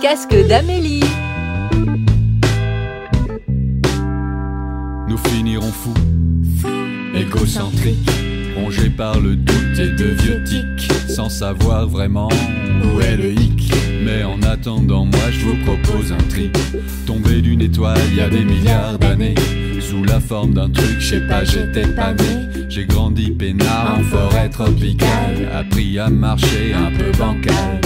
Casque d'Amélie. Nous finirons fous, égocentriques, rongés par le doute et de vieux tics, sans savoir vraiment où est le hic. Mais en attendant, moi je vous propose un trip. Tombé d'une étoile il y a des milliards d'années, sous la forme d'un truc, je sais pas, j'étais pas né. J'ai grandi peinard en forêt tropicale, appris à marcher un peu bancal.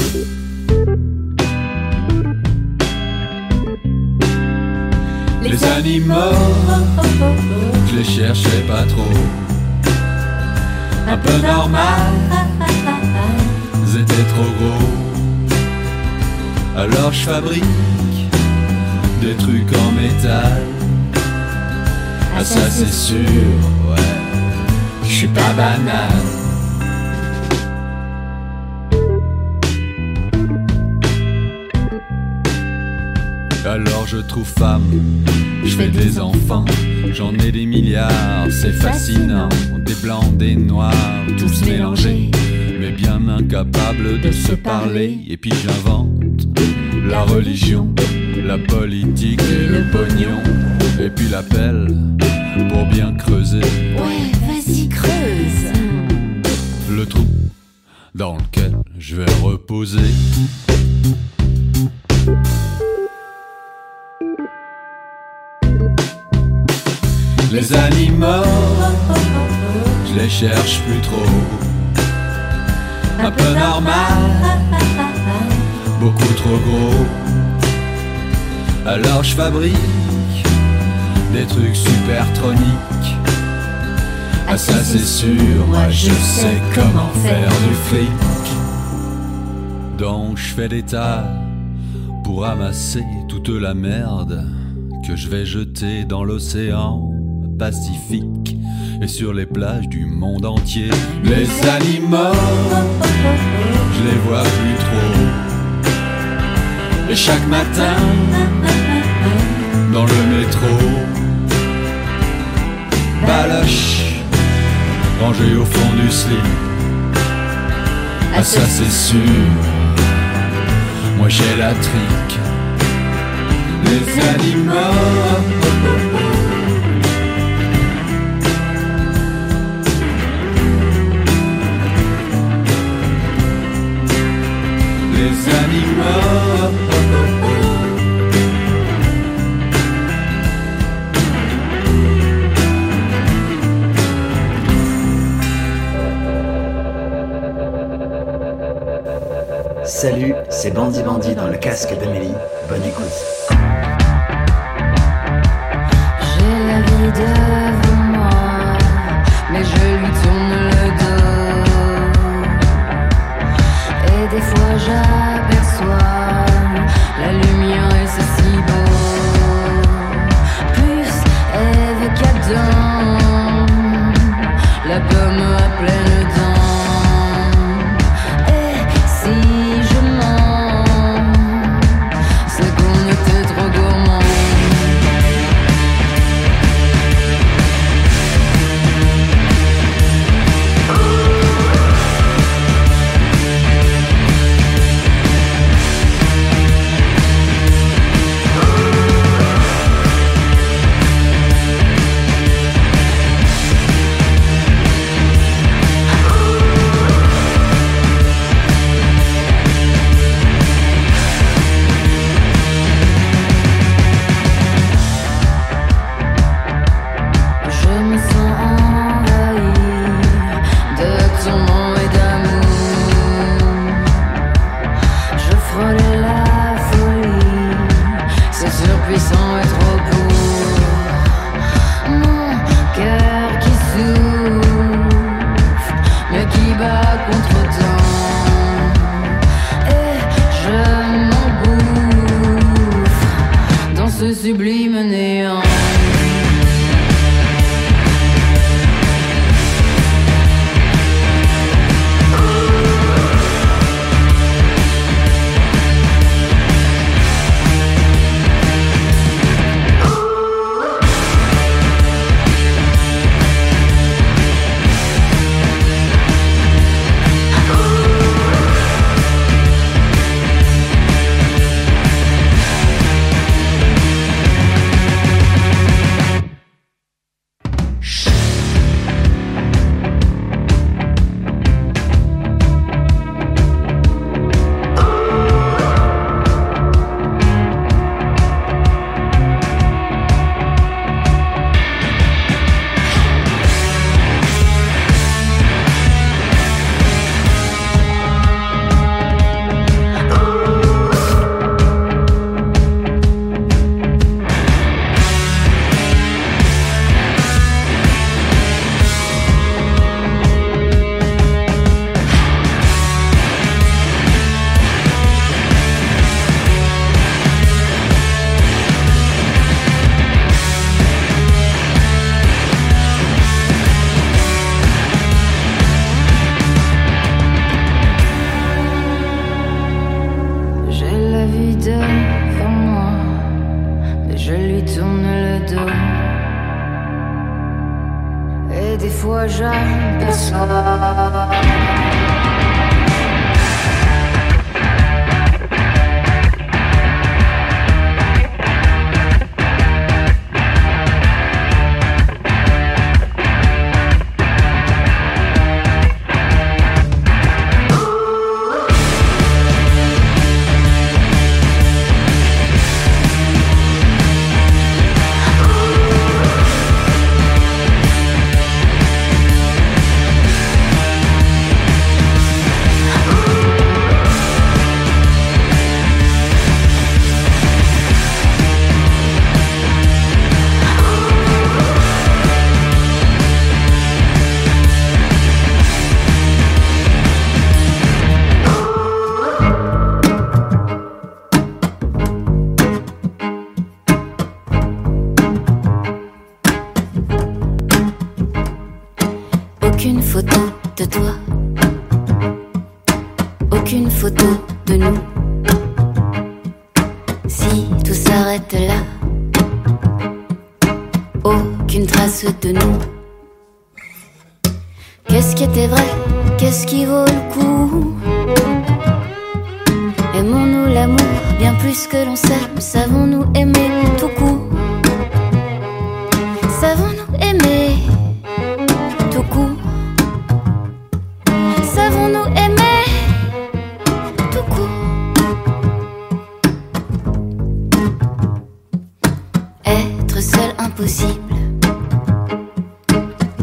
Animaux, je les cherchais pas trop. Un peu normal, ils étaient trop gros. Alors je fabrique des trucs en métal. Ah ça c'est sûr, ouais. Je suis pas banal. Alors je trouve femme, je fais des enfants, j'en ai des milliards, c'est fascinant. Des blancs, des noirs, tous mélangés, mais bien incapables de se parler. Et puis j'invente la religion, la politique et le pognon, et puis l'appel pour bien creuser. Ouais, vas-y, creuse. Le trou dans lequel je vais reposer. Les animaux, je les cherche plus trop. Un peu normal, beaucoup trop gros. Alors je fabrique des trucs supertroniques. Ah ça c'est sûr, moi je sais comment faire du fric. Donc je fais des tas pour ramasser toute la merde que je vais jeter dans l'océan Et sur les plages du monde entier. Les animaux, je les vois plus trop. Et chaque matin, dans le métro, baloche, rangée au fond du slip. Ah ça c'est sûr, moi j'ai la trique. Les animaux. Salut, c'est Bandit Bandit dans le casque d'Amélie. Bonne écoute.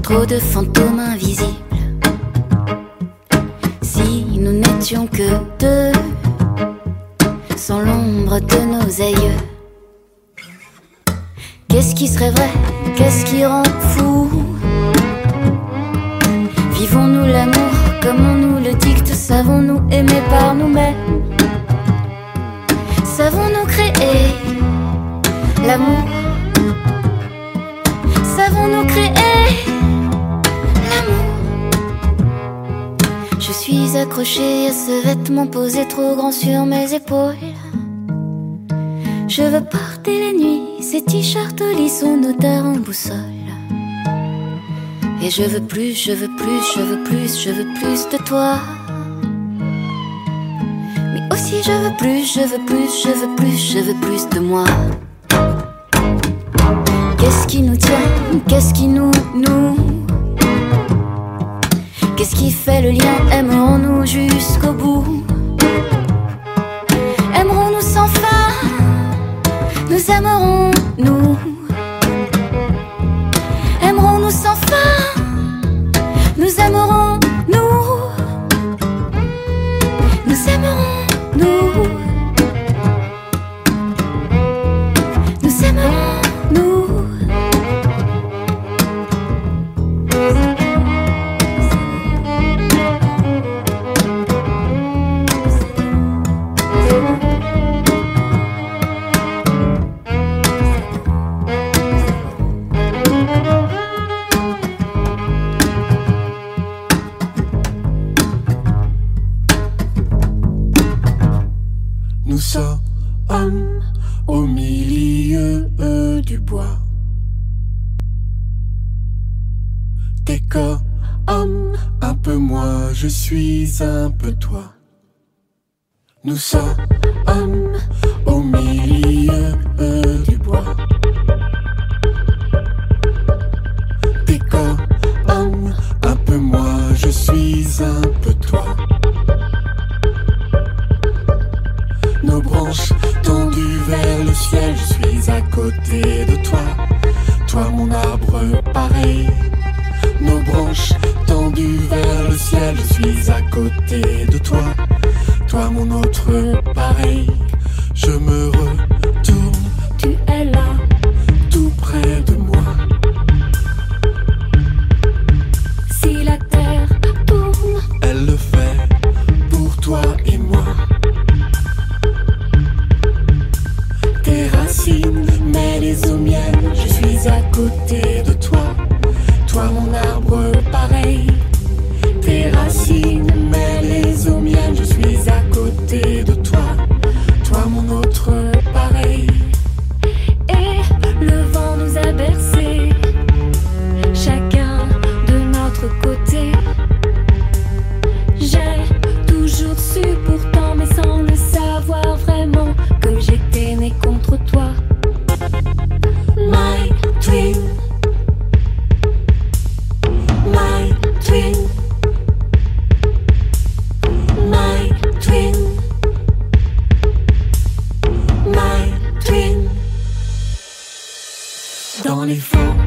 Trop de fantômes invisibles. Si nous n'étions que deux Sans l'ombre de nos aïeux Qu'est-ce qui serait vrai? Qu'est-ce qui rend posé trop grand sur mes épaules. Je veux porter la nuit ces t-shirts lisses son odeur en boussole. Et je veux plus, je veux plus, je veux plus, je veux plus de toi. Mais aussi je veux plus, je veux plus, je veux plus, je veux plus de moi. Qu'est-ce qui nous tient? Qu'est-ce qui nous nous? Qu'est-ce qui fait le lien? Aimerons-nous jusqu'au bout? Nous aimerons-nous Aimerons-nous Nous sommes au milieu du bois. T'es comme un peu moi, je suis un peu toi. Nos branches tendues vers le ciel, je suis à côté de toi. Toi mon arbre pareil. Nos branches tendues vers le ciel, je suis à côté de toi. Toi mon autre pareil. Je me 24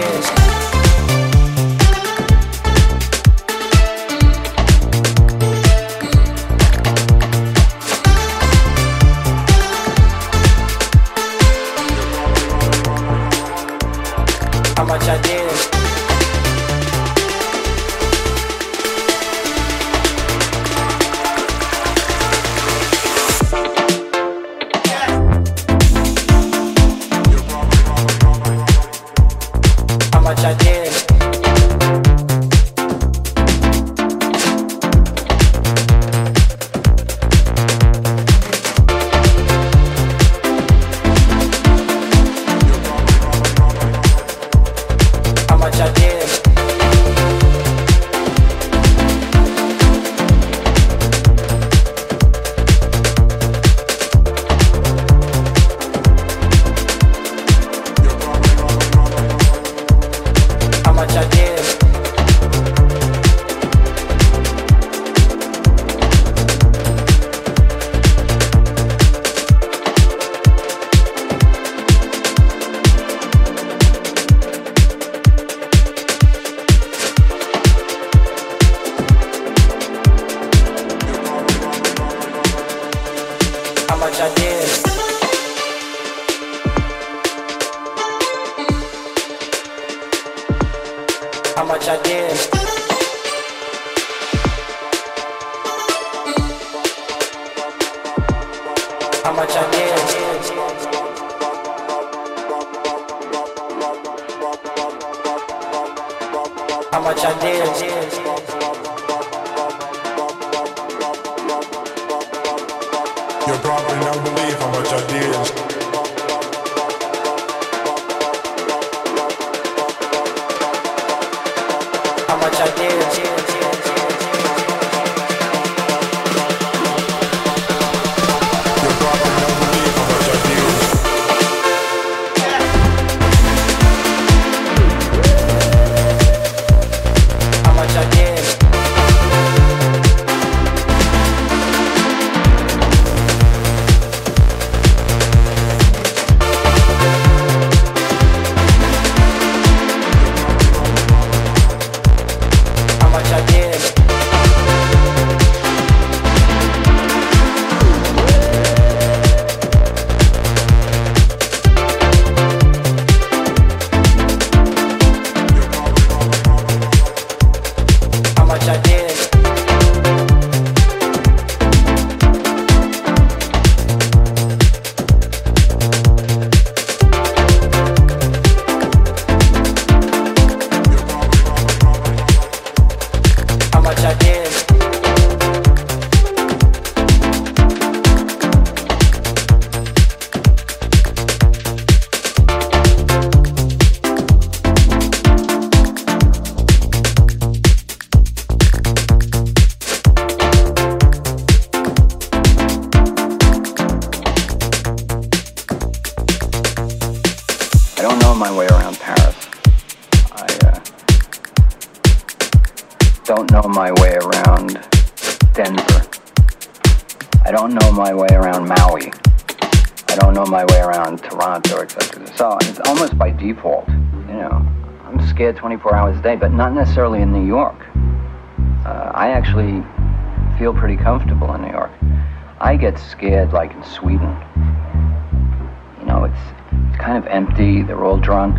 podcast. Know. I'm scared 24 hours a day, but not necessarily in New York. Uh, I actually feel pretty comfortable in New York. I get scared like in Sweden. You know, it's, it's kind of empty, they're all drunk.